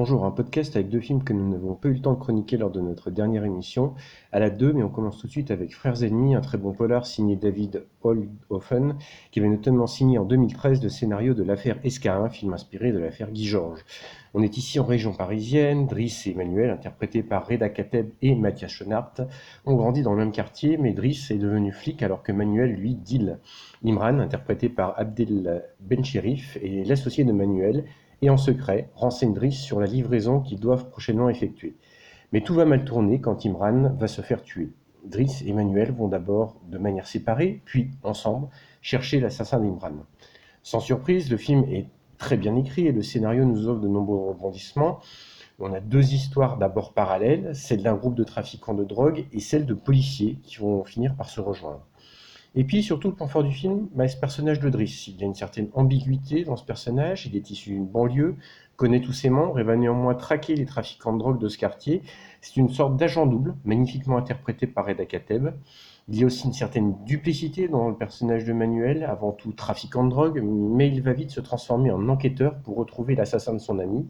Bonjour, un podcast avec deux films que nous n'avons pas eu le temps de chroniquer lors de notre dernière émission. À la 2, mais on commence tout de suite avec Frères ennemis, un très bon polar signé David Oldhofen, qui avait notamment signé en 2013 le scénario de l'affaire Escarin, film inspiré de l'affaire Guy Georges. On est ici en région parisienne, Driss et Emmanuel, interprétés par Reda Kateb et Mathias Schoenaert, ont grandi dans le même quartier, mais Driss est devenu flic alors que Manuel, lui, deal. Imran, interprété par Abdel Bencherif, est l'associé de Manuel, et en secret renseigne Driss sur la livraison qu'ils doivent prochainement effectuer. Mais tout va mal tourner quand Imran va se faire tuer. Driss et Manuel vont d'abord de manière séparée, puis ensemble, chercher l'assassin d'Imran. Sans surprise, le film est très bien écrit et le scénario nous offre de nombreux rebondissements. On a deux histoires d'abord parallèles, celle d'un groupe de trafiquants de drogue et celle de policiers qui vont finir par se rejoindre. Et puis surtout, le point fort du film, bah, ce personnage de Driss. Il y a une certaine ambiguïté dans ce personnage. Il est issu d'une banlieue, connaît tous ses membres et va néanmoins traquer les trafiquants de drogue de ce quartier. C'est une sorte d'agent double, magnifiquement interprété par Reda Kateb. Il y a aussi une certaine duplicité dans le personnage de Manuel, avant tout trafiquant de drogue, mais il va vite se transformer en enquêteur pour retrouver l'assassin de son ami.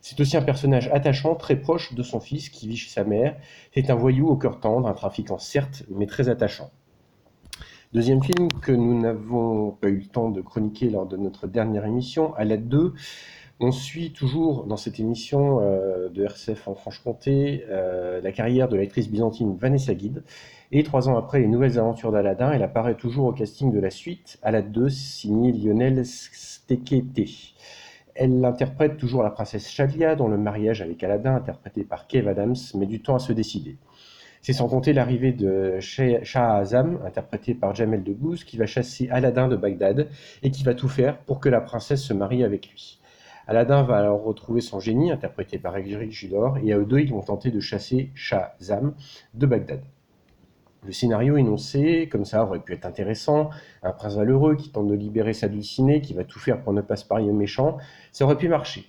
C'est aussi un personnage attachant, très proche de son fils qui vit chez sa mère. C'est un voyou au cœur tendre, un trafiquant certes, mais très attachant. Deuxième film que nous n'avons pas eu le temps de chroniquer lors de notre dernière émission, à la 2, on suit toujours dans cette émission euh, de RCF en Franche-Comté euh, la carrière de l'actrice byzantine Vanessa Guide. Et trois ans après les nouvelles aventures d'Aladin, elle apparaît toujours au casting de la suite, à la 2, signée Lionel Stekete. Elle interprète toujours la princesse Shalia, dont le mariage avec Aladin, interprété par Kev Adams, met du temps à se décider. C'est sans compter l'arrivée de Shah Azam, interprété par Jamel Debbouze, qui va chasser Aladdin de Bagdad et qui va tout faire pour que la princesse se marie avec lui. Aladdin va alors retrouver son génie, interprété par Eric Judor, et à eux deux, ils vont tenter de chasser Shah Azam de Bagdad. Le scénario énoncé, comme ça, aurait pu être intéressant. Un prince valeureux qui tente de libérer sa dulcinée, qui va tout faire pour ne pas se parier au méchant, ça aurait pu marcher.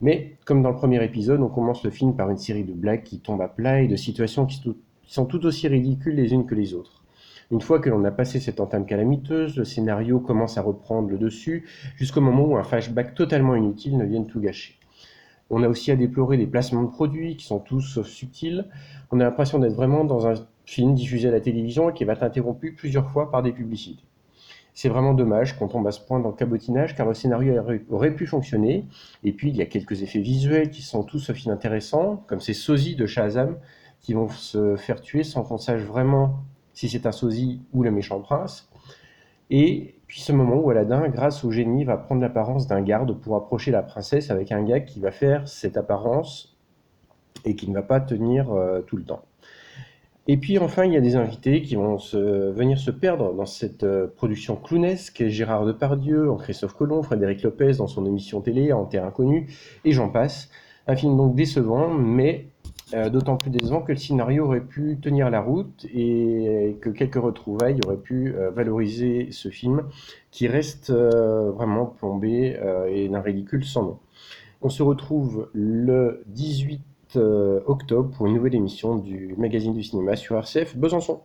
Mais, comme dans le premier épisode, on commence le film par une série de blagues qui tombent à plat et de situations qui, sont tout aussi ridicules les unes que les autres. Une fois que l'on a passé cette entame calamiteuse, le scénario commence à reprendre le dessus, jusqu'au moment où un flashback totalement inutile ne vienne tout gâcher. On a aussi à déplorer des placements de produits qui sont tous sauf subtils. On a l'impression d'être vraiment dans un film diffusé à la télévision et qui va être interrompu plusieurs fois par des publicités. C'est vraiment dommage qu'on tombe à ce point dans le cabotinage car le scénario aurait pu fonctionner. Et puis il y a quelques effets visuels qui sont tous sauf inintéressants, comme ces sosies de Shazam qui vont se faire tuer sans qu'on sache vraiment si c'est un sosie ou le méchant prince. Et puis ce moment où Aladdin, grâce au génie, va prendre l'apparence d'un garde pour approcher la princesse avec un gars qui va faire cette apparence et qui ne va pas tenir euh, tout le temps. Et puis enfin, il y a des invités qui vont venir se perdre dans cette euh, production clownesque, Gérard Depardieu, en Christophe Colomb, Frédéric Lopez dans son émission télé En Terre Inconnue, et j'en passe. Un film donc décevant, mais euh, d'autant plus décevant que le scénario aurait pu tenir la route et que quelques retrouvailles auraient pu euh, valoriser ce film qui reste vraiment plombé et d'un ridicule sans nom. On se retrouve le 18 octobre pour une nouvelle émission du magazine du cinéma sur RCF Besançon.